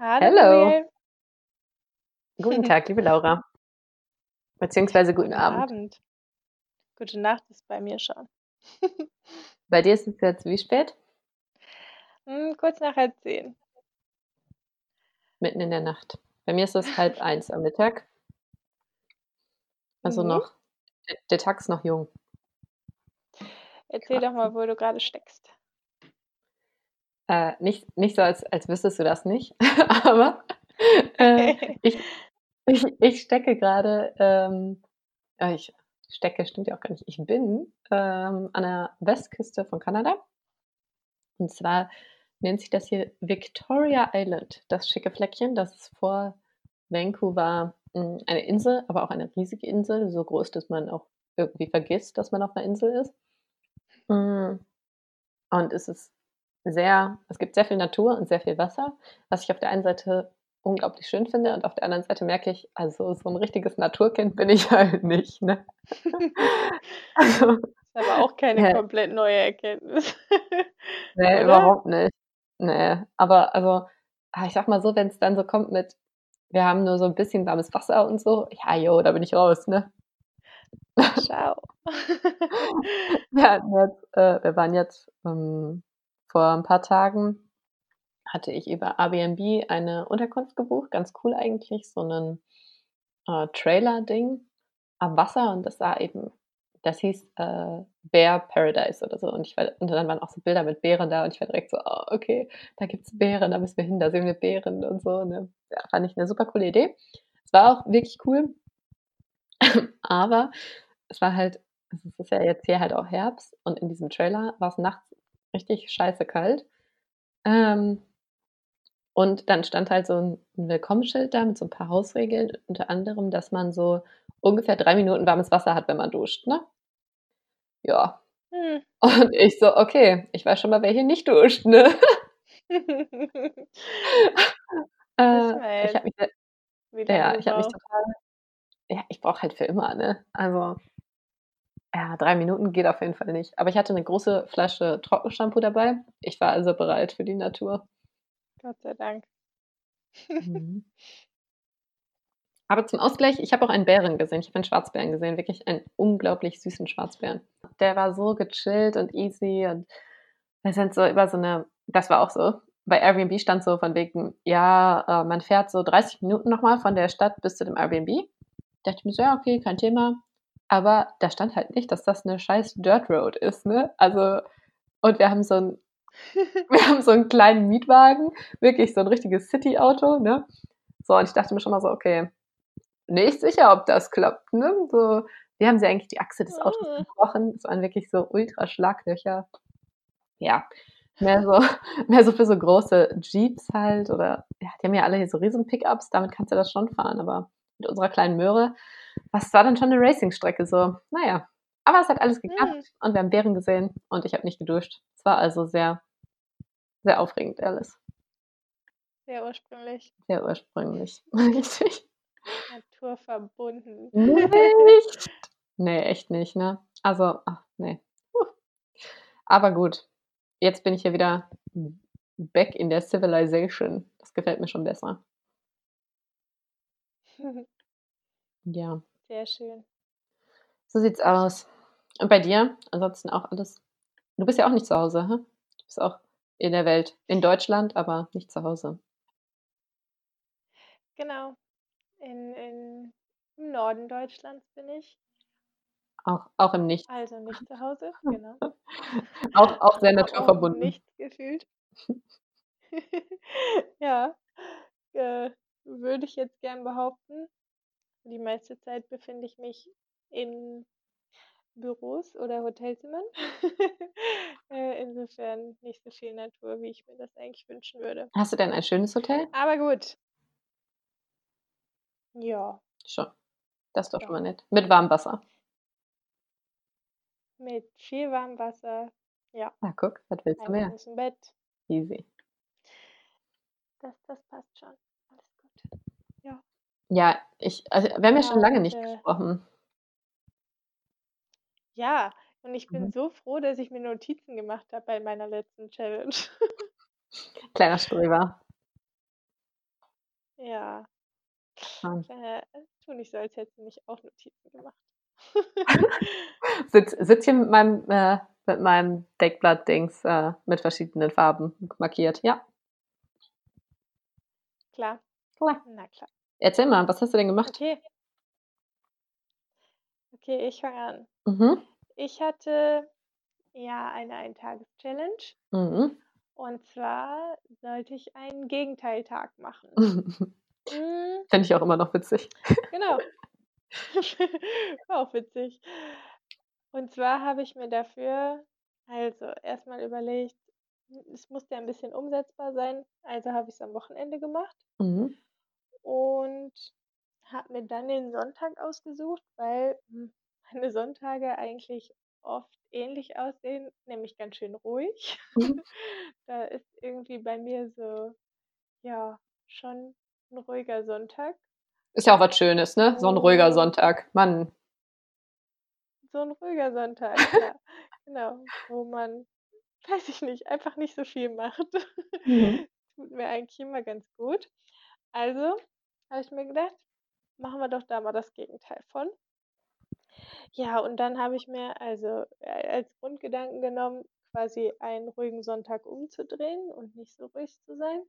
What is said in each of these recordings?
Hallo. Muriel. Guten Tag, liebe Laura. Beziehungsweise guten Guten Abend. Abend. Gute Nacht ist bei mir schon. Bei dir ist es jetzt wie spät? Hm, kurz nach 10:30. Mitten in der Nacht. Bei mir ist es 12:30 am Mittag. Also Mhm. noch der der Tag ist noch jung. Erzähl doch Quasi. mal, wo du grade steckst. Äh, nicht nicht so, als als wüsstest du das nicht, aber, äh, ich ich ich stecke grade, ähm äh, ich stecke stimmt ja auch gar nicht. Ich bin, ähm, an der Westküste von Kanada. Und zwar nennt sich das hier Victoria Island, das schicke Fleckchen, das ist vor Vancouver, hm, eine Insel, aber auch eine riesige Insel, so groß, dass man auch irgendwie vergisst, dass man auf 'ner Insel ist. Hm, und es ist sehr es gibt sehr viel Natur und sehr viel Wasser, was ich auf der einen Seite unglaublich schön finde und auf der anderen Seite merke ich, also, so 'n richtiges Naturkind bin ich halt nicht, ne? Also, Ist aber auch keine ja. komplett neue Erkenntnis, Ne, oder? überhaupt nicht. Ne, aber also, ah, ich sage mal so, wenn's dann so kommt mit: „Wir haben nur so 'n bisschen warmes Wasser“ und so, ja, jo, da bin ich raus, ne? Wir hatten jetzt äh, wir waren jetzt, ähm vor 'n paar Tagen hatte ich über Airbnb eine Unterkunft gebucht, ganz cool eigentlich, so 'nen, äh, Trailer-Ding am Wasser und das sah eben das hieß, äh, Bear Paradise oder so und ich war und dann waren auch so Bilder mit Bären da und ich war direkt so: „Oh, okay, da gibt's Bären, da müssen wir hin, da sehen wir Bären“ und so, ne? Ja, fand ich 'ne super coole Idee. Es war auch wirklich cool. Aber es war halt es ist ja jetzt hier halt auch Herbst und in diesem Trailer war's nachts richtig scheiße kalt. Ähm und dann stand halt so 'n 'n Willkommensschild da mit so 'n paar Hausregeln, unter anderem, dass man so ungefähr 3 Minuten warmes Wasser hat, wenn man duscht, ne? Ja. Hm. Und ich so: „Okay, ich weiß schon mal, wer hier nicht duscht, ne?“ Äh, ich habe mich ja, ich habe mich total ja, ich brauche halt für immer, ne? Also ja, 3 Minuten geht auf jeden Fall nicht. Aber ich hatte 'ne große Flasche Trockenshampoo dabei. Ich war also bereit für die Natur. Gott sei Dank. Mhm. Aber zum Ausgleich, ich habe auch einen Bären gesehen. Ich habe einen Schwarzbären gesehen, wirklich einen unglaublich süßen Schwarzbären. Der war so gechillt und easy und wir sind so über so 'ne das war auch so. Bei Airbnb stand so von wegen, ja, äh, man fährt so 30 Minuten noch mal von der Stadt bis zu dem Airbnb. Dachte ich mir so: „Ja, okay, kein Thema.“ Aber da stand halt nicht, dass das 'ne scheiß Dirt Road ist, ne? Also und wir haben so 'n wir haben so 'n kleinen Mietwagen, wirklich so 'n richtiges City-Auto, ne? So, und ich dachte mir schon mal so: „Okay, nicht sicher, ob das klappt“, ne? So, wie haben sie eigentlich die Achse des Autos Hm. gebrochen? Es waren wirklich so Ultraschlaglöcher. Ja, mehr so mehr so für so große Jeeps halt oder ja, die haben ja alle hier so Riesen-Pickups, damit kannst du das schon fahren, aber mit unserer kleinen Möhre das war dann schon 'ne Racingstrecke so. Na ja, aber es hat alles Hm. geklappt und wir haben Bären gesehen und ich habe nicht geduscht. Es war also sehr sehr aufregend alles. Sehr ursprünglich. Sehr ursprünglich. Richtig. Naturverbunden. Nicht? Ne, echt nicht, ne? Also, ach, ne. Aber gut, jetzt bin ich ja wieder back in der Civilization. Das gefällt mir schon besser. Ja. Sehr schön. So sieht's aus. Und bei dir? Ansonsten auch alles du bist ja auch nicht zu Hause, hä? Du bist auch in der Welt, in Deutschland, aber nicht zu Hause. Genau. In in im Norden Deutschlands bin ich. Auch auch im Nichts. Also nicht zu Hause, genau. Auch auch sehr Auch auch naturverbunden. Nichts gefühlt. Ja, äh, würde ich jetzt gern behaupten. Die meiste Zeit befinde ich mich in Büros oder Hotelzimmern. Äh, insofern nicht so viel Natur, wie ich mir das eigentlich wünschen würde. Hast du denn ein schönes Hotel? Aber gut. Ja. Schon. Das ist doch schon Doch. mal nett. Mit warmem Wasser? Mit viel warmem Wasser, ja. Na, guck, was willst du Ein mehr? großem Bett. Easy. Das das passt schon. Ja. Ich also, wir haben ja Ja, schon lange nicht äh gesprochen. Ja, und ich bin Mhm. so froh, dass ich mir Notizen gemacht habe bei meiner letzten Challenge. Kleiner Streber. Ja. Ähm. Äh, tu nicht so, als hättest du nicht auch Notizen gemacht. Sitz sitze hier mit meinem äh, mit meinem Deckblatt-Dings, äh, mit verschiedenen Farben markiert, ja. Klar. Klar. Na klar. Erzähl mal, was hast du denn gemacht? Okay. Okay, ich fange an. Mhm. Ich hatte, ja, eine Eintages-Challenge. Mhm. Und zwar sollte ich einen Gegenteiltag machen. Hm. Finde ich auch immer noch witzig. Genau. Auch witzig. Und zwar habe ich mir dafür also, erst mal überlegt, es musste ja 'n bisschen umsetzbar sein, also habe ich's am Wochenende gemacht. Mhm. Und habe mir dann den Sonntag ausgesucht, weil, hm, meine Sonntage eigentlich oft ähnlich aussehen, nämlich ganz schön ruhig. Mhm. Da ist irgendwie bei mir so, ja, schon 'n ruhiger Sonntag. Ist ja auch was Schönes, ne? So 'n ruhiger Und Sonntag, Mann. So 'n ruhiger Sonntag, ja, genau, wo man, weiß ich nicht, einfach nicht so viel macht. Mhm. Tut mir eigentlich immer ganz gut. Also, habe ich mir gedacht: „Machen wir doch da mal das Gegenteil von.“ Ja, und dann habe ich mir also, äh, als Grundgedanken genommen, quasi einen ruhigen Sonntag umzudrehen und nicht so ruhig zu sein.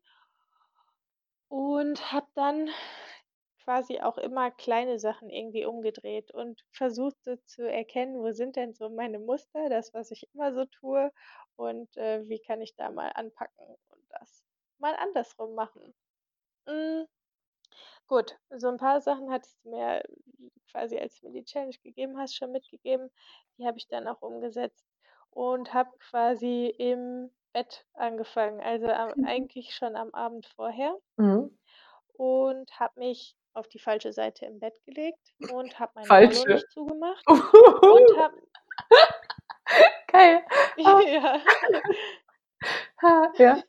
Und habe dann quasi auch immer kleine Sachen irgendwie umgedreht und versucht so zu erkennen, wo sind denn so meine Muster, das, was ich immer so tue und, äh, wie kann ich da mal anpacken und das mal andersrum machen. Hm, gut, so 'n paar Sachen hattest du mir quasi, als du mir die Challenge gegeben hast, schon mitgegeben. Die habe ich dann auch umgesetzt und habe quasi im Bett angefangen, also, am Mhm. eigentlich schon am Abend vorher Mhm. und habe mich auf die falsche Seite im Bett gelegt und habe mein Rollo Falsche. nicht zugemacht und habe Geil. Ah. Ja. Ha, ja.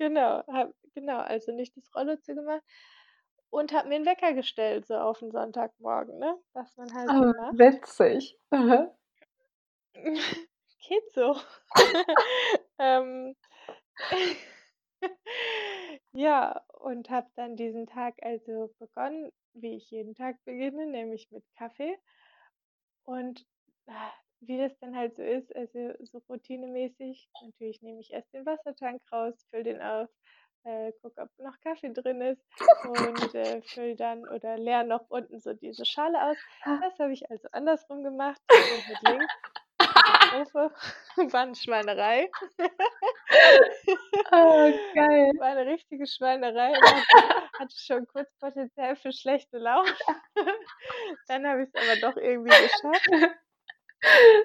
Genau, habe genau, also, nicht das Rollo zugemacht und habe mir 'n Wecker gestellt, so auf 'n Sonntagmorgen, ne, was man halt so Ah, macht. witzig. Geht so. Ähm. Ja, und habe dann diesen Tag also begonnen, wie ich jeden Tag beginne, nämlich mit Kaffee. Und, ah, wie das dann halt so ist, also, so routinemäßig natürlich nehme ich erst den Wassertank raus, fülle den auf, äh, gucke, ob noch Kaffee drin ist und, äh, fülle dann oder leere noch unten so diese Schale aus. Das habe ich also andersrum gemacht und mit links. Katastrophe, war 'ne Schweinerei. Oh, geil. War 'ne richtige Schweinerei hatte schon kurz Potenzial für schlechte Laune. Dann habe ich's aber doch irgendwie geschafft.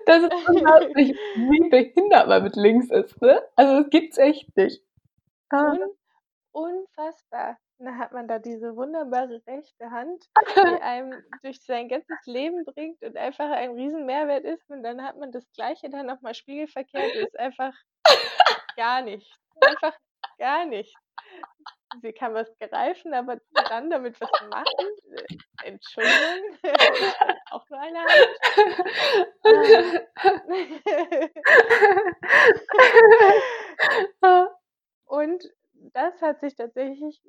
Das ist unglaublich, wie behindert man mit links ist, ne? Also, das gibt's echt nicht. Ah. Un unfassbar. Dann hat man da diese wunderbare rechte Hand, die einem durch sein ganzes Leben bringt und einfach ein Riesenmehrwert ist und dann hat man das Gleiche dann noch mal spiegelverkehrt, ist einfach gar nichts, einfach gar nichts. Sie kann was greifen, aber dann damit was machen? Äh, Entschuldigung, auch nur eine Hand. Ah. Und das hat sich tatsächlich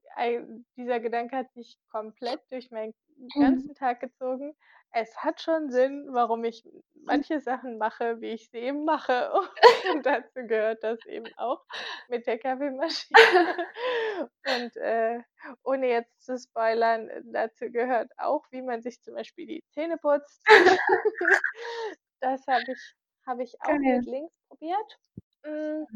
dieser Gedanke hat sich komplett durch meinen Mhm. ganzen Tag gezogen. Es hat schon Sinn, warum ich manche Sachen mache, wie ich sie eben mache. Und dazu gehört das eben auch mit der Kaffeemaschine. Und, äh, ohne jetzt zu spoilern, dazu gehört auch, wie man sich zum Beispiel die Zähne putzt. Das habe ich habe ich auch mit links probiert. Mhm.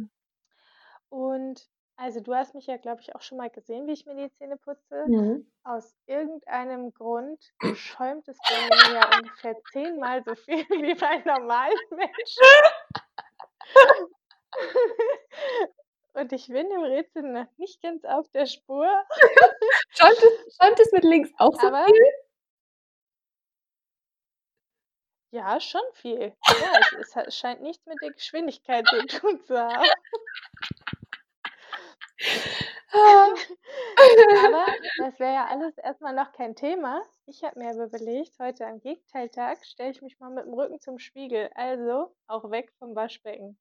Und also, du hast mich ja, glaube ich, auch schon mal gesehen, wie ich mir die Zähne putze. Mhm. Aus irgendeinem Grund schäumt es bei mir ja ungefähr zehnmal so viel wie bei normalen Menschen. Und ich bin dem Rätsel noch nicht ganz auf der Spur. Schäumt es schäumt es mit links auch so Aber viel? Ja, schon viel. Ja, es es scheint nichts mit der Geschwindigkeit zu tun zu haben. Ah. Aber das wäre ja alles erst mal noch kein Thema. Ich habe mir aber überlegt, heute am Gegenteiltag stelle ich mich mal mit'm Rücken zum Spiegel, also auch weg vom Waschbecken.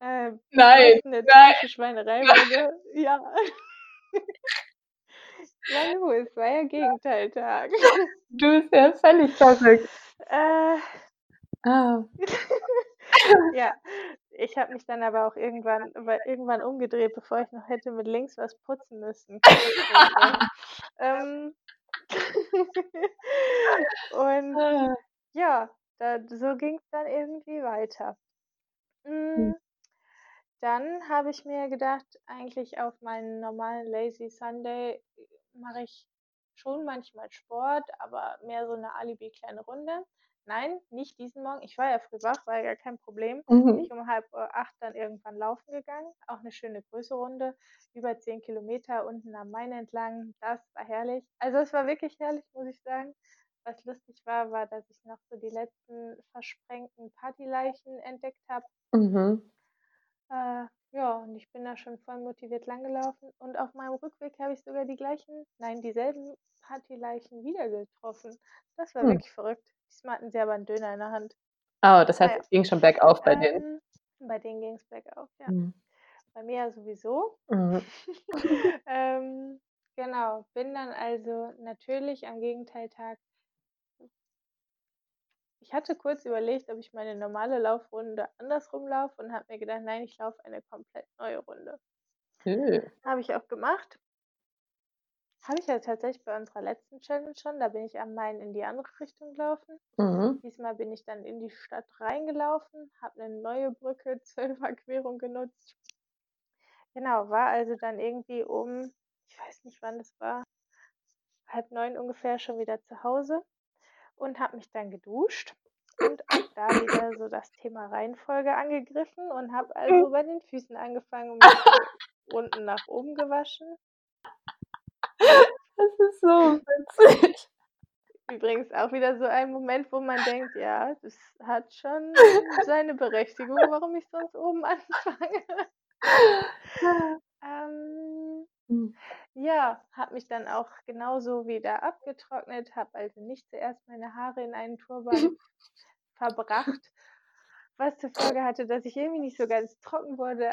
Äh, bevor Nein, es 'ne nein, Schweinerei nein. wurde, ja. Nanu, es war ja Gegenteiltag. Du bist ja völlig verrückt. Äh, Ah. ja, ich habe mich dann aber auch irgendwann, irgendwann umgedreht, bevor ich noch hätte mit links was putzen müssen. ähm, und Ah. ja, da, so ging es dann irgendwie weiter. Hm. Mm, Dann habe ich mir gedacht, eigentlich auf meinen normalen Lazy Sunday mache ich schon manchmal Sport, aber mehr so eine Alibi kleine Runde. Nein, nicht diesen Morgen. Ich war ja früh wach, war ja gar kein Problem. Bin Mhm. ich um halb äh, acht dann irgendwann laufen gegangen. Auch eine schöne größere Runde, über zehn Kilometer unten am Main entlang. Das war herrlich. Also es war wirklich herrlich, muss ich sagen. Was lustig war, war, dass ich noch so die letzten versprengten Partyleichen entdeckt habe. Mhm. Äh, ja, und ich bin da schon voll motiviert langgelaufen. Und auf meinem Rückweg habe ich sogar die gleichen, nein, dieselben Partyleichen wieder getroffen. Das war Hm. wirklich verrückt. Diesmal hatten sie aber einen Döner in der Hand. Oh, das heißt, Naja. es ging schon bergauf bei denen. Ähm, bei denen ging es bergauf, ja. Mhm. Bei mir ja sowieso. Mhm. ähm, genau, bin dann also natürlich am Gegenteiltag. Ich hatte kurz überlegt, ob ich meine normale Laufrunde andersrum laufe und habe mir gedacht, nein, ich laufe eine komplett neue Runde. Habe ich auch gemacht. Habe ich ja tatsächlich bei unserer letzten Challenge schon. Da bin ich am Main in die andere Richtung gelaufen. Mhm. Diesmal bin ich dann in die Stadt reingelaufen, habe eine neue Brücke zur Überquerung genutzt. Genau, war also dann irgendwie um, ich weiß nicht wann das war, halb neun ungefähr schon wieder zu Hause und habe mich dann geduscht und auch da wieder so das Thema Reihenfolge angegriffen und habe also bei den Füßen angefangen und mich unten nach oben gewaschen. Das ist so witzig. Übrigens auch wieder so ein Moment, wo man denkt, ja, das hat schon seine Berechtigung, warum ich sonst oben anfange. ähm, Mhm. ja, habe mich dann auch genauso wieder abgetrocknet, habe also nicht zuerst meine Haare in einen Turban verbracht, was zur Folge hatte, dass ich irgendwie nicht so ganz trocken wurde.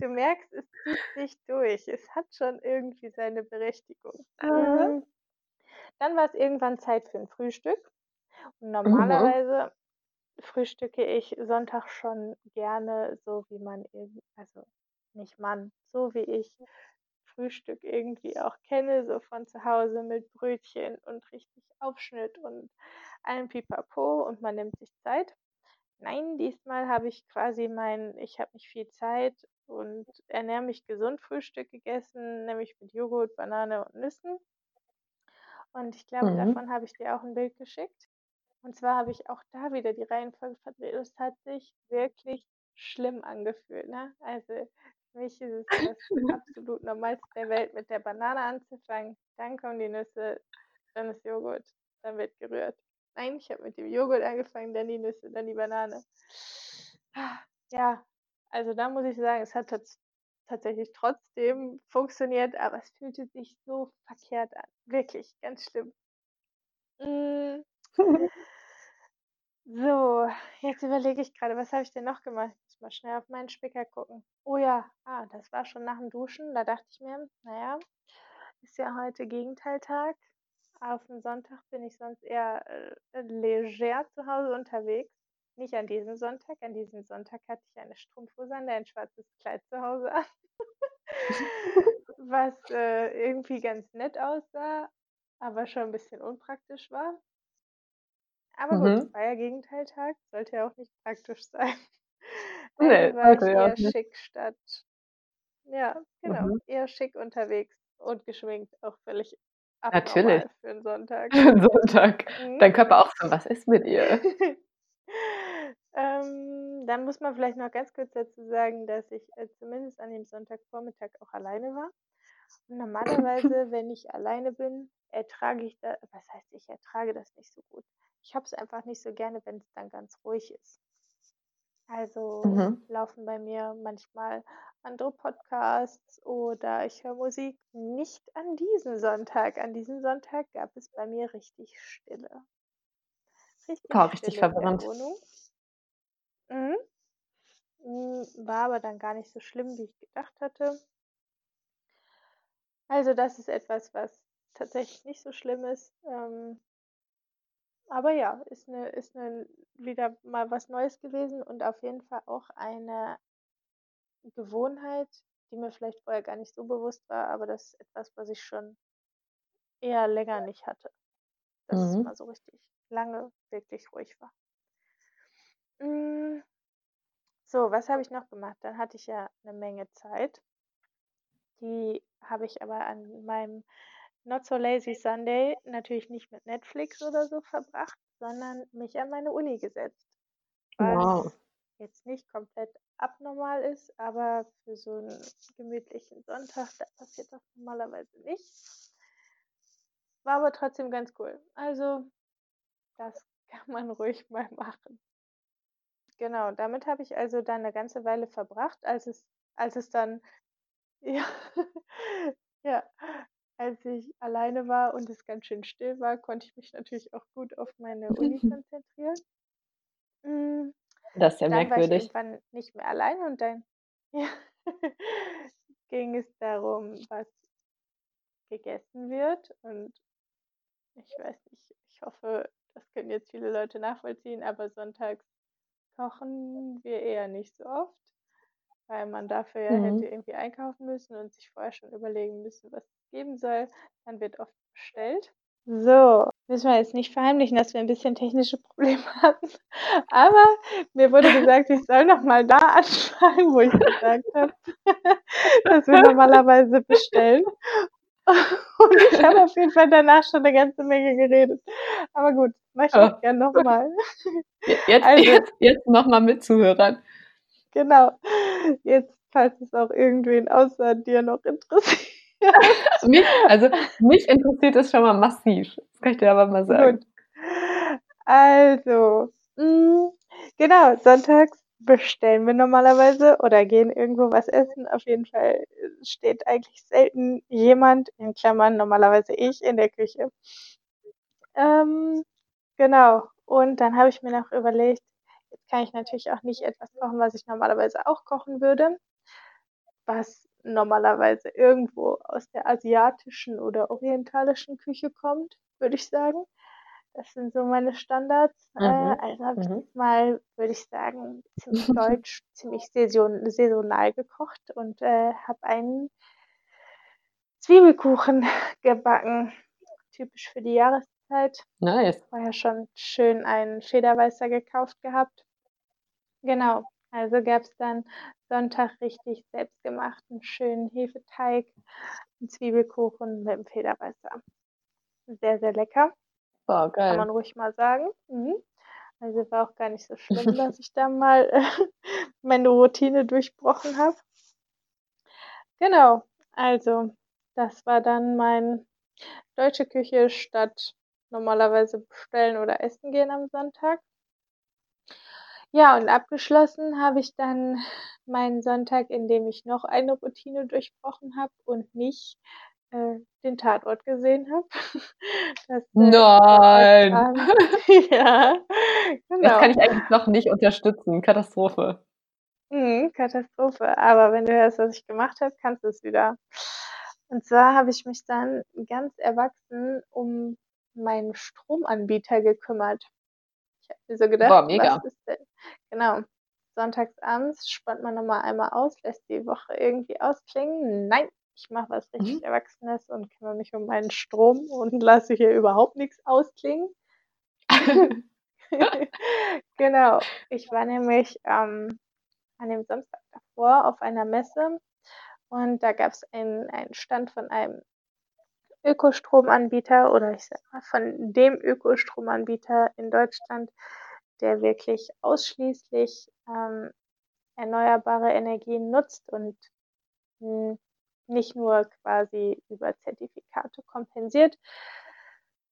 Du merkst, es zieht sich durch. Es hat schon irgendwie seine Berechtigung. Mm, Dann war es irgendwann Zeit für ein Frühstück. Und Mhm. normalerweise frühstücke ich Sonntag schon gerne so, wie man also nicht Mann, so wie ich Frühstück irgendwie auch kenne, so von zu Hause mit Brötchen und richtig Aufschnitt und allem Pipapo und man nimmt sich Zeit. Nein, diesmal habe ich quasi mein, ich habe nicht viel Zeit und ernähre mich gesund Frühstück gegessen, nämlich mit Joghurt, Banane und Nüssen. Und ich glaube, Mhm. davon habe ich dir auch ein Bild geschickt. Und zwar habe ich auch da wieder die Reihenfolge verdreht. Es hat sich wirklich schlimm angefühlt. Ne? Also für mich ist es das absolut Normalste der Welt, mit der Banane anzufangen. Dann kommen die Nüsse, dann ist Joghurt, dann wird gerührt. Nein, ich habe mit dem Joghurt angefangen, dann die Nüsse, dann die Banane. Ja, also da muss ich sagen, es hat tats tatsächlich trotzdem funktioniert, aber es fühlte sich so verkehrt an. Wirklich, ganz schlimm. Mm, So, jetzt überlege ich gerade, was habe ich denn noch gemacht? Ich muss mal schnell auf meinen Spicker gucken. Oh ja, ah, das war schon nach dem Duschen. Da dachte ich mir, naja, ist ja heute Gegenteiltag. Auf dem Sonntag bin ich sonst eher äh, leger zu Hause unterwegs. Nicht an diesem Sonntag. An diesem Sonntag hatte ich eine Strumpfhose an, ein schwarzes Kleid zu Hause an. was äh, irgendwie ganz nett aussah, aber schon ein bisschen unpraktisch war. Aber gut, Mhm. es war ja Gegenteiltag, sollte ja auch nicht praktisch sein. Nee, Also war ich ja eher nicht. schick statt, ja, genau, Mhm. eher schick unterwegs und geschminkt, auch völlig Natürlich. für einen Sonntag. Für 'n Sonntag. Mhm. Dein Körper auch so: „Was ist mit ihr?“ Ähm, dann muss man vielleicht noch ganz kurz dazu sagen, dass ich äh, zumindest an dem Sonntagvormittag auch alleine war. Und normalerweise, wenn ich alleine bin, ertrage ich da, was heißt, ich ertrage das nicht so gut. Ich habe es einfach nicht so gerne, wenn es dann ganz ruhig ist. Also Mhm. laufen bei mir manchmal andere Podcasts oder ich höre Musik. Nicht an diesem Sonntag. An diesem Sonntag gab es bei mir richtig Stille. Richtig Boah, richtig verwirrend. Mhm. Mm, War aber dann gar nicht so schlimm, wie ich gedacht hatte. Also das ist etwas, was tatsächlich nicht so schlimm ist. Ähm, aber ja, ist 'ne ist 'ne wieder mal was Neues gewesen und auf jeden Fall auch eine Gewohnheit, die mir vielleicht vorher gar nicht so bewusst war, aber das ist etwas, was ich schon eher länger nicht hatte, dass es Mhm. mal so richtig lange wirklich ruhig war. Hm. So, was habe ich noch gemacht? Dann hatte ich ja 'ne Menge Zeit. Die habe ich aber an meinem Not so lazy Sunday natürlich nicht mit Netflix oder so verbracht, sondern mich an meine Uni gesetzt, Wow. was jetzt nicht komplett abnormal ist, aber für so 'n gemütlichen Sonntag, da passiert das normalerweise nicht. War aber trotzdem ganz cool. Also, das kann man ruhig mal machen. Genau, damit habe ich also dann 'ne ganze Weile verbracht, als es als es dann ja, ja, als ich alleine war und es ganz schön still war, konnte ich mich natürlich auch gut auf meine Uni konzentrieren. Hm, Das ist ja dann war ich merkwürdig. irgendwann nicht mehr alleine und dann ja, ging es darum, was gegessen wird und ich weiß nicht, ich hoffe, das können jetzt viele Leute nachvollziehen, aber sonntags kochen wir eher nicht so oft, weil man dafür ja hätte Mhm. irgendwie einkaufen müssen und sich vorher schon überlegen müssen, was es geben soll. Dann wird oft bestellt. So, müssen wir jetzt nicht verheimlichen, dass wir 'n bisschen technische Probleme hatten, aber mir wurde gesagt, ich soll noch mal da anfangen, wo ich gesagt habe, dass wir normalerweise bestellen. Und ich habe auf jeden Fall danach schon 'ne ganze Menge geredet. Aber gut, mache ich auch Oh. gern noch mal. J jetzt Also jetzt jetzt noch mal mit Zuhörern. Genau. Jetzt, falls es auch irgendwen außer dir noch interessiert. Mich also, mich interessiert das schon mal massiv. Das kann ich dir aber mal Gut. sagen. Also, hm, genau, sonntags bestellen wir normalerweise oder gehen irgendwo was essen. Auf jeden Fall, steht eigentlich selten jemand, in Klammern normalerweise ich, in der Küche. Ähm, genau. Und dann habe ich mir noch überlegt, jetzt kann ich natürlich auch nicht etwas kochen, was ich normalerweise auch kochen würde was normalerweise irgendwo aus der asiatischen oder orientalischen Küche kommt, würde ich sagen. Das sind so meine Standards. Äh, Mhm, also habe ich mhm. diesmal, würde ich sagen, ziemlich deutsch, ziemlich saison saisonal gekocht und, äh, habe einen Zwiebelkuchen gebacken, typisch für die Jahreszeit. Nice. Vorher schon schön einen Federweißer gekauft gehabt. Genau, also gab's dann Sonntag richtig selbstgemachten schönen Hefeteig, 'n Zwiebelkuchen mit'm Federweißer. Sehr, sehr lecker. Wow, Kann man geil. ruhig mal sagen. Mhm. Also, war auch gar nicht so schlimm, dass ich da mal, äh, meine Routine durchbrochen habe. Genau, also, das war dann mein deutsche Küche statt normalerweise bestellen oder essen gehen am Sonntag. Ja, und abgeschlossen habe ich dann meinen Sonntag, indem ich noch eine Routine durchbrochen habe und nicht, äh, den Tatort gesehen habe. Das, äh, Nein. Sonntagsabend ja, Das kann genau. ich eigentlich noch nicht unterstützen. Katastrophe. Mhm, Katastrophe. Aber wenn du hörst, was ich gemacht habe, kannst du's wieder. Und zwar habe ich mich dann ganz erwachsen um meinen Stromanbieter gekümmert. Ich habe mir so gedacht: Boah, „Was mega. ist denn“ genau, sonntags abends spannt man noch mal einmal aus, lässt die Woche irgendwie ausklingen. Nein, ich mache was richtig Mhm. Erwachsenes und kümmere mich um meinen Strom und lasse hier überhaupt nix ausklingen. Genau. Ich war nämlich, ähm, an dem Samstag davor auf einer Messe und da gab's einen einen Stand von einem Ökostromanbieter oder ich sage mal, von dem Ökostromanbieter in Deutschland, der wirklich ausschließlich, ähm, erneuerbare Energien nutzt und, hm, nicht nur quasi über Zertifikate kompensiert,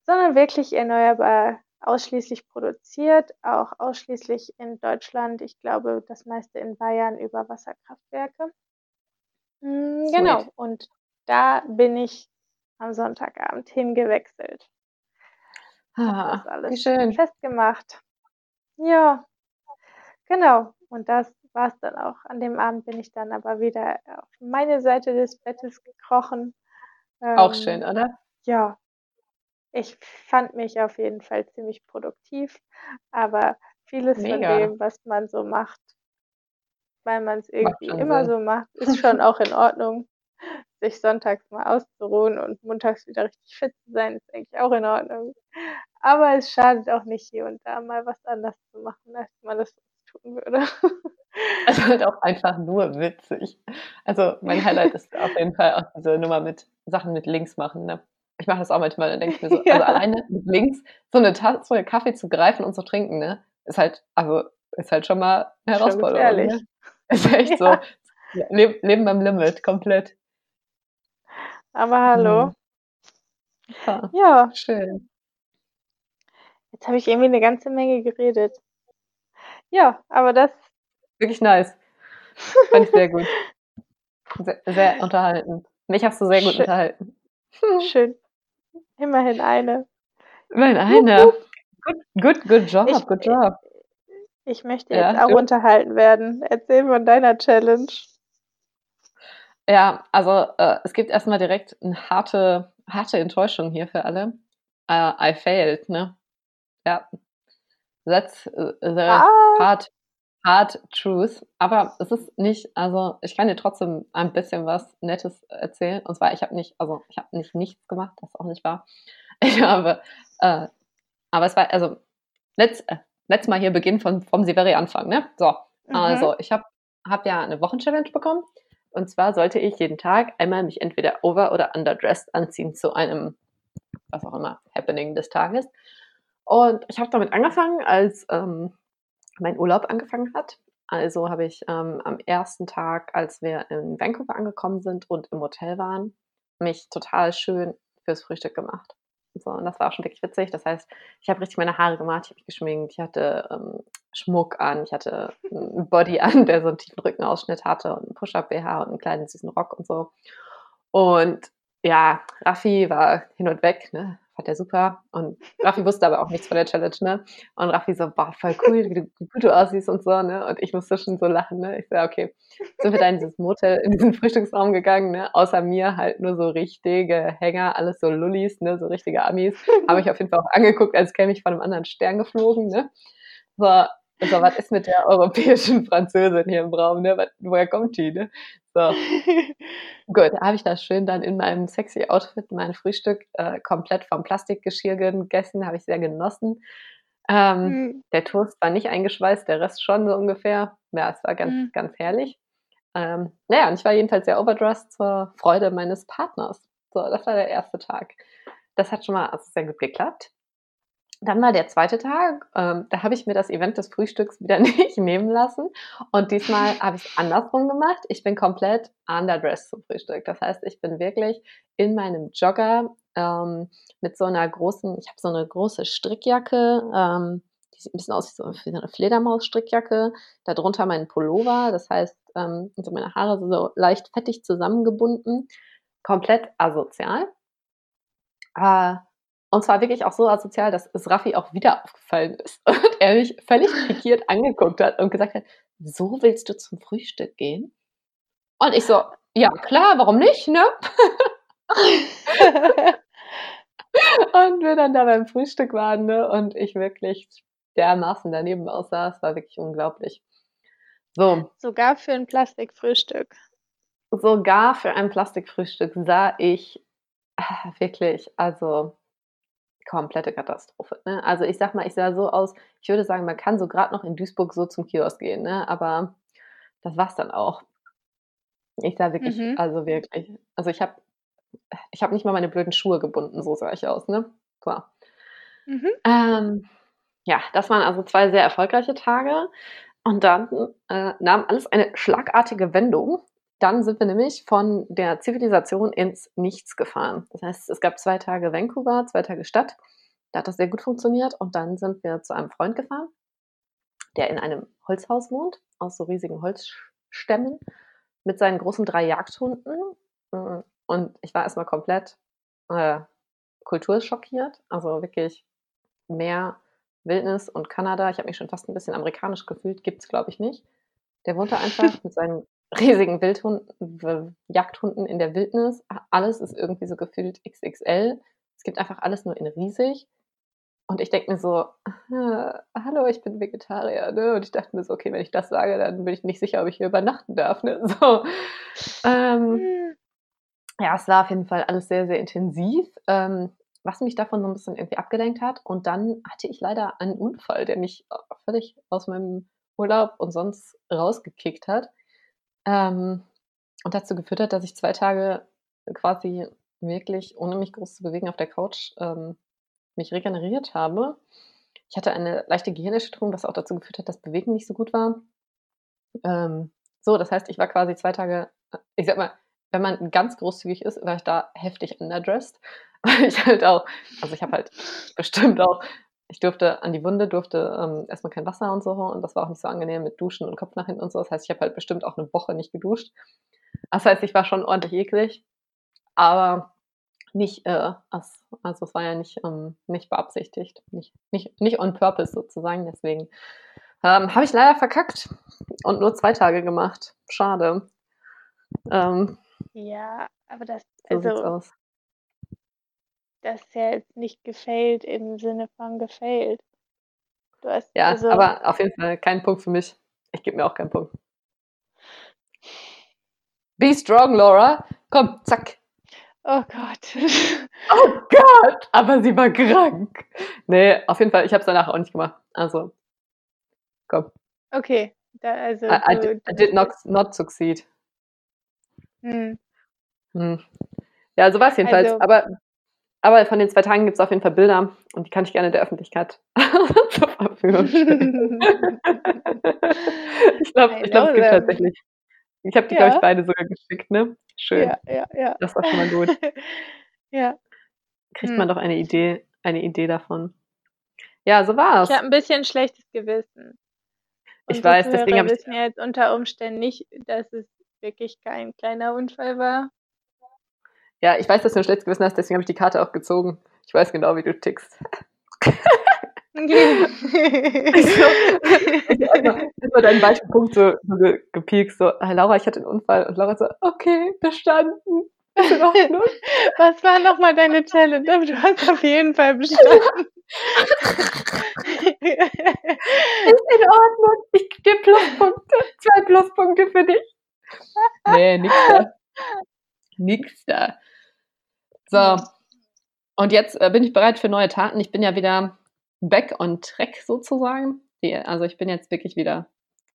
sondern wirklich erneuerbar ausschließlich produziert, auch ausschließlich in Deutschland. Ich glaube, das meiste in Bayern über Wasserkraftwerke. Hm, Sweet. genau, und da bin ich am Sonntagabend hingewechselt. Habe das Ah, wie alles schön schön. festgemacht. Ja. Genau. Und das war's dann auch. An dem Abend bin ich dann aber wieder auf meine Seite des Bettes gekrochen Auch schön, Ähm, oder? ja, ich fand mich auf jeden Fall ziemlich produktiv, aber vieles von Mega. dem, was man so macht weil man's Macht irgendwie immer Sinn. so macht, ist schon auch in Ordnung. Sich sonntags mal auszuruhen und montags wieder richtig fit zu sein, ist eigentlich auch in Ordnung. Aber es schadet auch nicht, hier und da mal was anders zu machen, als man das tun würde. Also, halt auch einfach nur witzig. Also, mein Highlight ist auf jeden Fall auch diese Nummer mit Sachen mit links machen, ne? Ich mache das auch manchmal, dann denke ich mir so also, Ja. alleine mit links so 'ne Tasse Kaffee zu greifen und zu trinken, ne, ist halt also, ist halt schon mal 'ne Schon Herausforderung, gefährlich. ne? Ist echt so. Ja. Le Leben am Limit, komplett. Aber hallo. Mhm. Ja, Ja. schön. Jetzt habe ich irgendwie 'ne ganze Menge geredet. Ja, aber das Wirklich nice. Fand ich sehr gut. Se sehr unterhaltend. Mich hast du sehr gut Schö unterhalten. schön. Immerhin eine. Immerhin eine. Good good good Ich job, good äh, job. ich möchte jetzt Ja, auch du? unterhalten werden. Erzähl von deiner Challenge. Ja, also, äh, es gibt erst mal direkt 'ne harte harte Enttäuschung hier für alle. Äh, I failed, ne? Ja. That's, the Was? hard hard truth. Aber es ist nicht also, ich kann dir trotzdem ein bisschen was Nettes erzählen. Und zwar, ich habe nicht also, ich habe nicht nichts gemacht, das auch nicht wahr. Ich habe, äh aber es war also, let's äh, let's mal hier beginnen von vom the very Anfang, ne? So, Mhm. also, ich habe habe ja 'ne Wochenchallenge bekommen. Und zwar sollte ich jeden Tag einmal mich entweder over oder underdressed anziehen zu einem, was auch immer, Happening des Tages. Und ich habe damit angefangen, als, ähm, mein Urlaub angefangen hat. Also, habe ich, ähm, am 1. Tag, als wir in Vancouver angekommen sind und im Hotel waren, mich total schön fürs Frühstück gemacht. So, und das war auch schon wirklich witzig. Das heißt, ich habe richtig meine Haare gemacht, ich habe mich geschminkt, ich hatte, ähm, Schmuck an, ich hatte 'n Body an, der so 'n tiefen Rückenausschnitt hatte und 'n Push-Up-BH und 'n kleinen süßen Rock und so. Und ja, Raffi war hin und weg, ne? Fand er super. Und Raffi wusste aber auch nichts von der Challenge, ne? Und Raffi so: „Boah, voll cool, wie du wie gut du aussiehst und so“, ne? Und ich musste schon so lachen, ne? Ich so: „Ja, okay.“ Sind wir da in dieses Motel in diesen Frühstücksraum gegangen, ne? Außer mir halt nur so richtige Hänger, alles so Lullis, ne, so richtige Amis. Haben mich auf jeden Fall auch angeguckt, als käme ich von 'nem anderen Stern geflogen, ne? So so: „Was ist mit der europäischen Französin hier im Raum, ne? Was woher kommt die, ne?“ So. Gut, habe ich das schön dann in meinem sexy Outfit mein Frühstück, äh, komplett vom Plastikgeschirr gegessen, habe ich sehr genossen. Ähm, Mhm. der Toast war nicht eingeschweißt, der Rest schon so ungefähr. Ja, es war ganz, Mhm. ganz herrlich. Ähm, na ja, und ich war jedenfalls sehr overdressed zur Freude meines Partners. So, das war der 1. Tag. Das hat schon mal also, sehr gut geklappt. Dann war der 2. Tag, ähm, da habe ich mir das Event des Frühstücks wieder nicht nehmen lassen. Und diesmal habe ich's andersrum gemacht. Ich bin komplett underdressed zum Frühstück. Das heißt, ich bin wirklich in meinem Jogger, ähm, mit so 'ner großen ich habe so 'ne große Strickjacke, ähm, die sieht 'n bisschen aus wie so wie so 'ne Fledermaus-Strickjacke. Da drunter mein Pullover, das heißt, ähm, so meine Haare sind so leicht fettig zusammengebunden. Komplett asozial. Äh, und zwar wirklich auch so asozial, dass es Raffi auch wieder aufgefallen ist und er mich völlig pikiert angeguckt hat und gesagt hat: „So willst du zum Frühstück gehen?“ Und ich so: „Ja klar, warum nicht, ne?“ Und wir dann da beim Frühstück waren, ne, und ich wirklich dermaßen daneben aussah, es war wirklich unglaublich. So. Sogar für 'n Plastikfrühstück. Sogar für ein Plastikfrühstück sah ich wirklich also, komplette Katastrophe, ne? Also, ich sage mal, ich sah so aus ich würde sagen, man kann so grad noch in Duisburg so zum Kiosk gehen, ne, aber das war's dann auch. Ich sah wirklich Mhm. also, wirklich also, ich habe ich habe nicht mal meine blöden Schuhe gebunden, so sah ich aus, ne? So. Mhm. Ähm, ja, das waren also 2 sehr erfolgreiche Tage. Und dann, äh, nahm alles eine schlagartige Wendung. Dann sind wir nämlich von der Zivilisation ins Nichts gefahren. Das heißt, es gab 2 Tage Vancouver, 2 Tage Stadt. Da hat das sehr gut funktioniert. Und dann sind wir zu einem Freund gefahren, der in einem Holzhaus wohnt, aus so riesigen Holzsch Stämmen mit seinen großen 3 Jagdhunden. Hm, und ich war erst mal komplett, äh, kulturschockiert. Also, wirklich Meer, Wildnis und Kanada. Ich habe mich schon fast 'n bisschen amerikanisch gefühlt, gibt's, glaube ich, nicht. Der wohnt da einfach mit seinen riesigen Wildhunden, Jagdhunden in der Wildnis. Alles ist irgendwie so gefühlt XXL. Es gibt einfach alles nur in riesig. Und ich denke mir so, ah, hallo, ich bin Vegetarier. Ne? Und ich dachte mir so, okay, wenn ich das sage, dann bin ich nicht sicher, ob ich hier übernachten darf. Ne? So. Ähm, hm. ja, es war auf jeden Fall alles sehr, sehr intensiv, ähm, was mich davon so ein bisschen irgendwie abgelenkt hat. Und dann hatte ich leider einen Unfall, der mich völlig aus meinem Urlaub und sonst rausgekickt hat. Ähm, und dazu geführt hat, dass ich zwei Tage quasi wirklich, ohne mich groß zu bewegen, auf der Couch ähm, mich regeneriert habe. Ich hatte eine leichte Gehirnerschütterung, was auch dazu geführt hat, dass Bewegen nicht so gut war. Ähm, so, das heißt, ich war quasi zwei Tage, ich sag mal, wenn man ganz großzügig ist, war ich da heftig underdressed. Weil ich halt auch, also ich habe halt bestimmt auch, ich durfte an die Wunde, durfte ähm, erstmal kein Wasser und so und das war auch nicht so angenehm mit Duschen und Kopf nach hinten und so. Das heißt, ich habe halt bestimmt auch eine Woche nicht geduscht. Das heißt, ich war schon ordentlich eklig, aber nicht, äh, also es war ja nicht, ähm, nicht beabsichtigt, nicht, nicht, nicht on purpose sozusagen, deswegen ähm, habe ich leider verkackt und nur zwei Tage gemacht. Schade. Ähm, ja, aber das, also, aus. das ist ja jetzt nicht gefailt im Sinne von gefailt. Du hast, ja, also, aber auf jeden Fall kein Punkt für mich. Ich gebe mir auch keinen Punkt. Be strong, Laura. Komm, zack. Oh Gott. oh Gott, aber sie war krank. Nee, auf jeden Fall, ich habe es danach auch nicht gemacht. Also, komm. Okay, da, also. I, I, did, I did not, not succeed. Hm. Hm. Ja, so war es jedenfalls. Also, aber, aber von den zwei Tagen gibt es auf jeden Fall Bilder und die kann ich gerne der Öffentlichkeit zur Verfügung stellen. ich glaube, ich glaub, es gibt tatsächlich. Ich habe die, ja. glaube ich, beide sogar geschickt, ne? Schön. Ja, ja, ja. Das war schon mal gut. ja. Kriegt hm. man doch eine Idee, eine Idee davon. Ja, so war's. Ich habe ein bisschen schlechtes Gewissen. Und ich weiß, deswegen habe ich. wissen ja jetzt unter Umständen nicht, dass es wirklich kein kleiner Unfall war. Ja, ich weiß, dass du ein schlechtes Gewissen hast, deswegen habe ich die Karte auch gezogen. Ich weiß genau, wie du tickst. ich habe deinen weichen Punkt so, so gepiekst, so, ah, Laura, ich hatte einen Unfall. Und Laura so, okay, bestanden. Was war nochmal deine Challenge? Du hast auf jeden Fall bestanden. Ist in Ordnung. Ich gebe Pluspunkte. Zwei Pluspunkte für dich. Nee, nix da. Nix da. So. Und jetzt äh, bin ich bereit für neue Taten. Ich bin ja wieder back on track sozusagen. Also ich bin jetzt wirklich wieder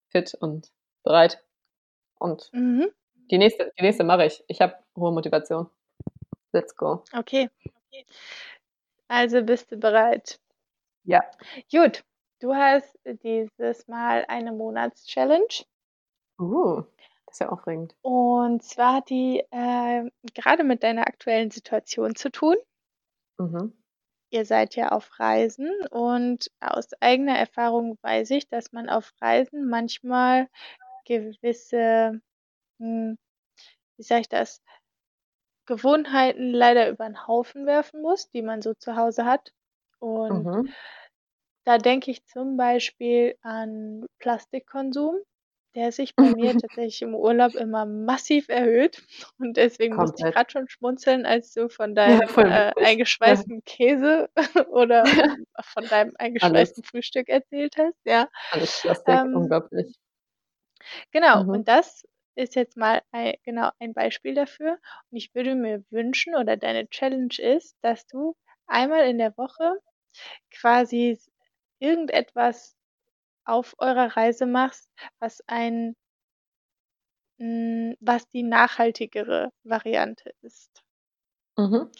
fit und bereit. Und mhm. die nächste, die nächste mache ich. Ich habe hohe Motivation. Let's go. Okay. okay. Also bist du bereit? Ja. Gut. Du hast dieses Mal eine Monatschallenge. Uh, das ist ja aufregend. Und zwar hat die äh, gerade mit deiner aktuellen Situation zu tun. Mhm. Ihr seid ja auf Reisen und aus eigener Erfahrung weiß ich, dass man auf Reisen manchmal gewisse, hm, wie sage ich das, Gewohnheiten leider über den Haufen werfen muss, die man so zu Hause hat. Und Mhm. da denke ich zum Beispiel an Plastikkonsum der sich bei mir tatsächlich im Urlaub immer massiv erhöht. Und deswegen musste ich gerade schon schmunzeln, als du von deinem Ja, äh, eingeschweißten Käse oder von deinem Alles. eingeschweißten Frühstück erzählt hast, ja. Alles Plastik, Ähm, unglaublich. genau, Mhm. und das ist jetzt mal ei genau ein Beispiel dafür. Und ich würde mir wünschen oder deine Challenge ist, dass du einmal in der Woche quasi irgendetwas auf eurer Reise machst, was ein hm, was die nachhaltigere Variante ist. Mhm.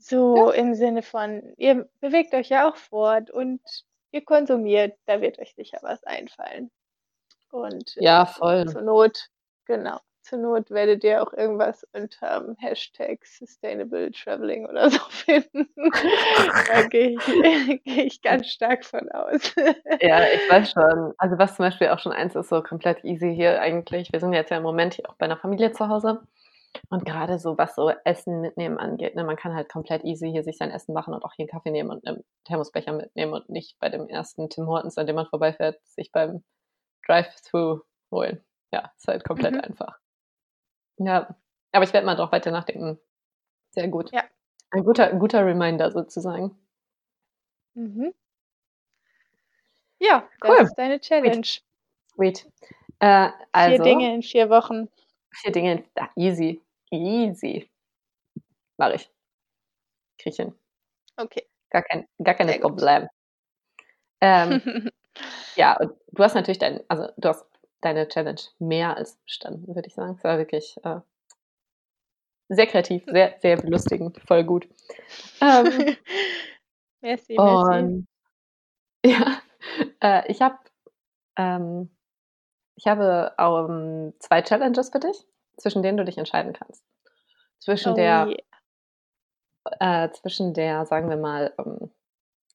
So Ja. im Sinne von, ihr bewegt euch ja auch fort und ihr konsumiert, da wird euch sicher was einfallen. Und, Ja, voll. zur Not genau. Zur Not werdet ihr auch irgendwas unter Hashtag Sustainable Traveling oder so finden. da gehe ich, gehe ich ganz stark von aus. ja, ich weiß schon. Also was zum Beispiel auch schon eins ist, so komplett easy hier eigentlich. Wir sind jetzt ja im Moment hier auch bei einer Familie zu Hause. Und gerade so, was so Essen mitnehmen angeht, ne, man kann halt komplett easy hier sich sein Essen machen und auch hier einen Kaffee nehmen und einen Thermosbecher mitnehmen und nicht bei dem ersten Tim Hortons, an dem man vorbeifährt, sich beim Drive-Thru holen. Ja, ist halt komplett Mhm. einfach. Ja, aber ich werde mal drauf weiter nachdenken. Sehr gut. Ja. Ein guter guter Reminder sozusagen. Mhm. Ja, das Cool. ist deine Challenge. Sweet. Äh, 4 also Dinge in 4 Wochen. 4 Dinge ah, easy, easy. Mache ich. Kriege ich hin. Okay. Gar kein gar keine. Problem. Ähm, ja, und du hast natürlich dein also, du hast deine Challenge mehr als bestanden, würde ich sagen. Es war wirklich, äh sehr kreativ, sehr, sehr belustigend, voll gut. Ähm, Merci, merci. und ja, äh, ich habe ähm, ich habe, ähm, 2 Challenges für dich, zwischen denen du dich entscheiden kannst. Zwischen Oh der je. äh, zwischen der, sagen wir mal, ähm,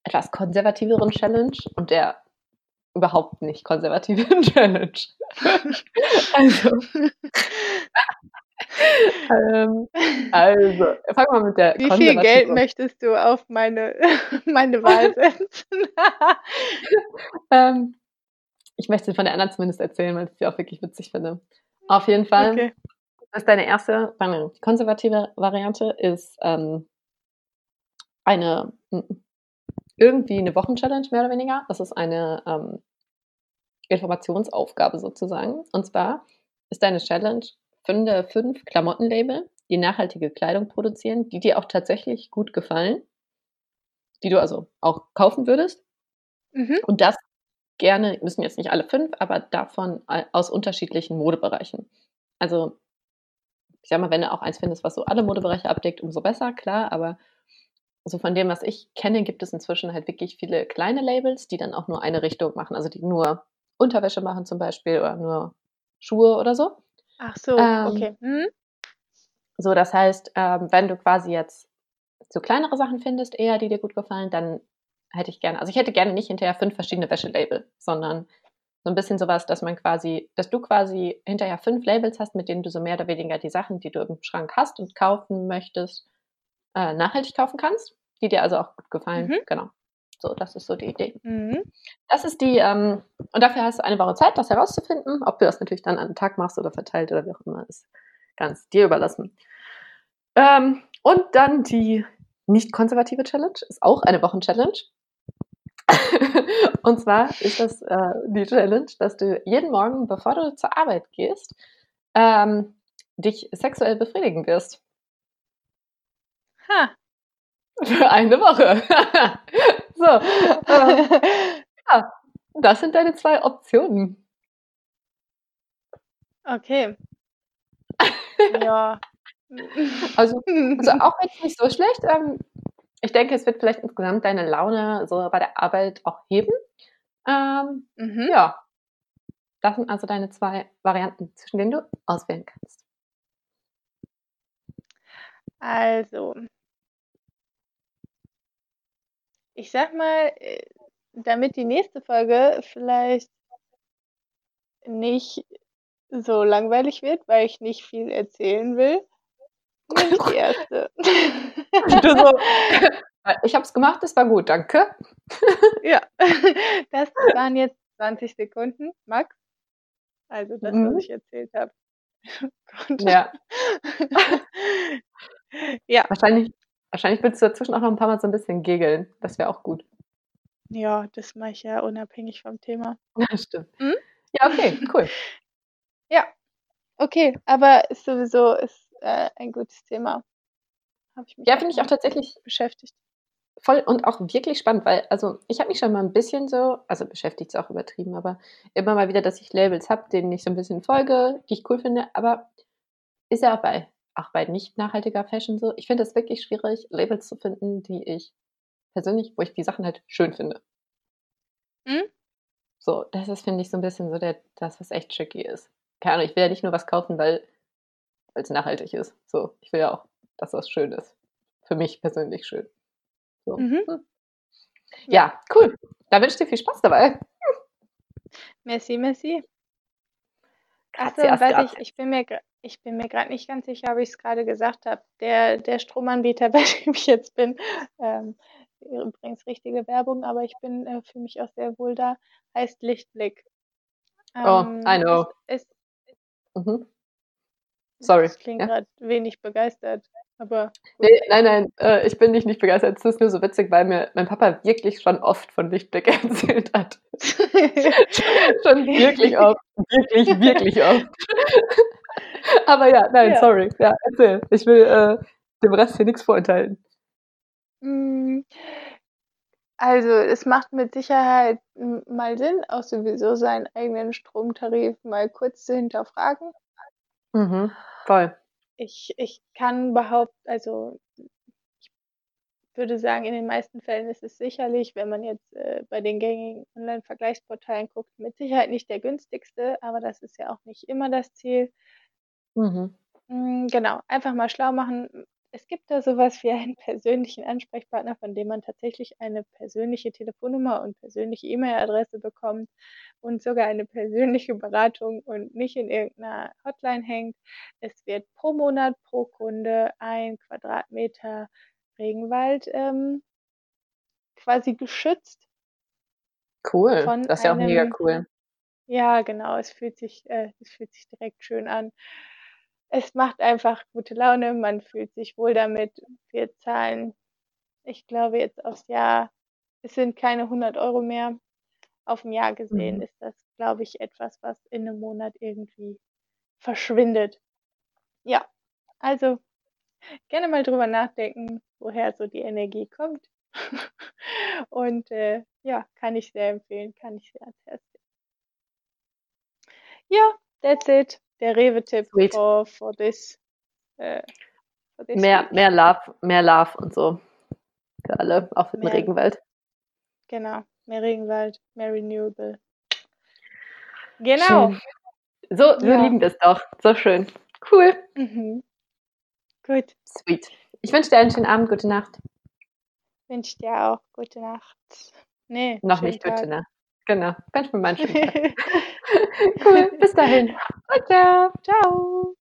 etwas konservativeren Challenge und der überhaupt nicht konservativen Challenge. Also ähm, also, fangen wir mit der Wie viel Geld möchtest du auf meine meine Wahl setzen? Ähm, ich möchte von der anderen zumindest erzählen, weil ich sie auch wirklich witzig finde. Auf jeden Fall Okay. ist deine erste deine konservative Variante ist, ähm eine irgendwie 'ne Wochenchallenge mehr oder weniger. Das ist eine, ähm, Informationsaufgabe sozusagen. Und zwar ist deine Challenge, finde 5 Klamottenlabel, die nachhaltige Kleidung produzieren, die dir auch tatsächlich gut gefallen, die du also auch kaufen würdest. Mhm. Und das gerne müssen jetzt nicht alle 5, aber davon aus unterschiedlichen Modebereichen. Also, ich sage mal, wenn du auch eins findest, was so alle Modebereiche abdeckt, umso besser, klar, aber so von dem, was ich kenne, gibt es inzwischen halt wirklich viele kleine Labels, die dann auch nur eine Richtung machen, also die nur Unterwäsche machen zum Beispiel oder nur Schuhe oder so. Ach so, Ähm okay. Mhm. So, das heißt, ähm, wenn du quasi jetzt so kleinere Sachen findest eher, die dir gut gefallen, dann hätte ich gerne also, ich hätte gerne nicht hinterher 5 verschiedene Wäschelabel, sondern so 'n bisschen so was, dass man quasi dass du quasi hinterher 5 Labels hast, mit denen du so mehr oder weniger die Sachen, die du im Schrank hast und kaufen möchtest, äh, nachhaltig kaufen kannst, die dir also auch gut gefallen. Mhm. Genau. So, das ist so die Idee. Mhm. Das ist die, ähm und dafür hast du eine Woche Zeit, das herauszufinden. Ob du das natürlich dann an 'nem Tag machst oder verteilt oder wie auch immer, ist ganz dir überlassen. Ähm, und dann die nicht konservative Challenge ist auch eine Wochenchallenge. Und zwar ist das, äh, die Challenge, dass du jeden Morgen, bevor du zur Arbeit gehst, ähm, dich sexuell befriedigen wirst. Ha. Für eine Woche. So, ähm, ja, das sind deine 2 Optionen. Okay. Ja. Also also, auch jetzt nicht so schlecht. Ähm, ich denke, es wird vielleicht insgesamt deine Laune so bei der Arbeit auch heben. Ähm, Mhm. ja. Das sind also deine 2 Varianten, zwischen denen du auswählen kannst. Also ich sage mal, äh, damit die nächste Folge vielleicht nicht so langweilig wird, weil ich nicht viel erzählen will, nehme ich die erste. So: „Äh, ich habe es gemacht, es war gut, danke.“ Ja, das waren jetzt 20 Sekunden max. Also das, was Mhm. ich erzählt habe. Ja. Ja. Wahrscheinlich wahrscheinlich willst du dazwischen auch noch 'n paar Mal so 'n bisschen giggeln. Das wäre auch gut. Ja, das mache ich ja unabhängig vom Thema. Ja, stimmt. Mhm. Ja, okay, cool. Ja, okay, aber ist sowieso ist, äh, ein gutes Thema. Ich mich Ja, finde ich auch tatsächlich beschäftigt. voll und auch wirklich spannend, weil also, ich habe mich schon mal 'n bisschen so also, beschäftigt ist auch übertrieben, aber immer mal wieder, dass ich Labels habe, denen ich so 'n bisschen folge, die ich cool finde, aber ist ja auch bei auch bei nicht nachhaltiger Fashion so. Ich finde es wirklich schwierig, Labels zu finden, die ich persönlich wo ich die Sachen halt schön finde. Mhm. So, das ist, finde ich, so 'n bisschen so der das, was echt tricky ist. Keine Ahnung, ich will ja nicht nur was kaufen, weil weil's nachhaltig ist. So, ich will ja auch, dass das schön ist. Für mich persönlich schön. So, Mhm. hm. Ja, cool. Dann wünsche ich dir viel Spaß dabei. Merci, merci. Ach so, Gracias, und warte, ich ich bin mir ich bin mir grad nicht ganz sicher, ob ich's grade gesagt habe. Der der Stromanbieter, bei dem ich jetzt bin, ähm, übrigens richtige Werbung, aber ich bin, äh fühle mich auch sehr wohl da, heißt Lichtblick. Oh, I Ähm, know. es es Mhm. Sorry, Das klingt ja. grad wenig begeistert, aber Ne, gut. nein, nein, äh, ich bin nicht nicht begeistert. Es ist nur so witzig, weil mir mein Papa wirklich schon oft von Lichtblick erzählt hat. Schon wirklich oft, wirklich, wirklich oft. Aber ja, nein, Ja. sorry. Ja, erzähl. Ich will, äh, dem Rest hier nix vorenthalten. Hm. Also, es macht mit Sicherheit mal Sinn, auch sowieso seinen eigenen Stromtarif mal kurz zu hinterfragen. Mhm, voll. Ich ich kann behaupt also, ich würde sagen, in den meisten Fällen ist es sicherlich, wenn man jetzt, äh, bei den gängigen Online-Vergleichsportalen guckt, mit Sicherheit nicht der günstigste, aber das ist ja auch nicht immer das Ziel. Mhm. Hm, genau, einfach mal schlau machen. Es gibt da so was wie einen persönlichen Ansprechpartner, von dem man tatsächlich eine persönliche Telefonnummer und persönliche E-Mail-Adresse bekommt und sogar eine persönliche Beratung und nicht in irgend 'ner Hotline hängt. Es wird pro Monat, pro Kunde 1 Quadratmeter Regenwald, ähm quasi geschützt Cool, von das ist ja auch mega einem cool. ja, genau, es fühlt sich äh, es fühlt sich direkt schön an. Es macht einfach gute Laune, man fühlt sich wohl damit. Wir zahlen, ich glaube jetzt aufs Jahr es sind keine 100 € mehr. Aufm Jahr gesehen Mhm. ist das, glaube ich, etwas, was in 'nem Monat irgendwie verschwindet. Ja, also, gerne mal drüber nachdenken, woher so die Energie kommt. Und, äh, ja, kann ich sehr empfehlen, kann ich sehr ans Herz legen. Ja, that's it. Der Rewe-Tipp Sweet. for for this äh, for this Mehr week. mehr Love mehr Love und so für alle, auch für den Mehr Regenwald. Genau, mehr Regenwald, mehr renewable. Genau. Schön. So Ja. lieben wir's doch. So schön. Cool. Mhm. Gut. Sweet. Ich wünsche dir einen schönen Abend, gute Nacht. Wünsche dir auch. Gute Nacht. Ne, Noch nicht gute Tag. Nacht. Genau, wünsche mir mal 'n schönen Tag. Cool, bis dahin. Tschau. Tschau.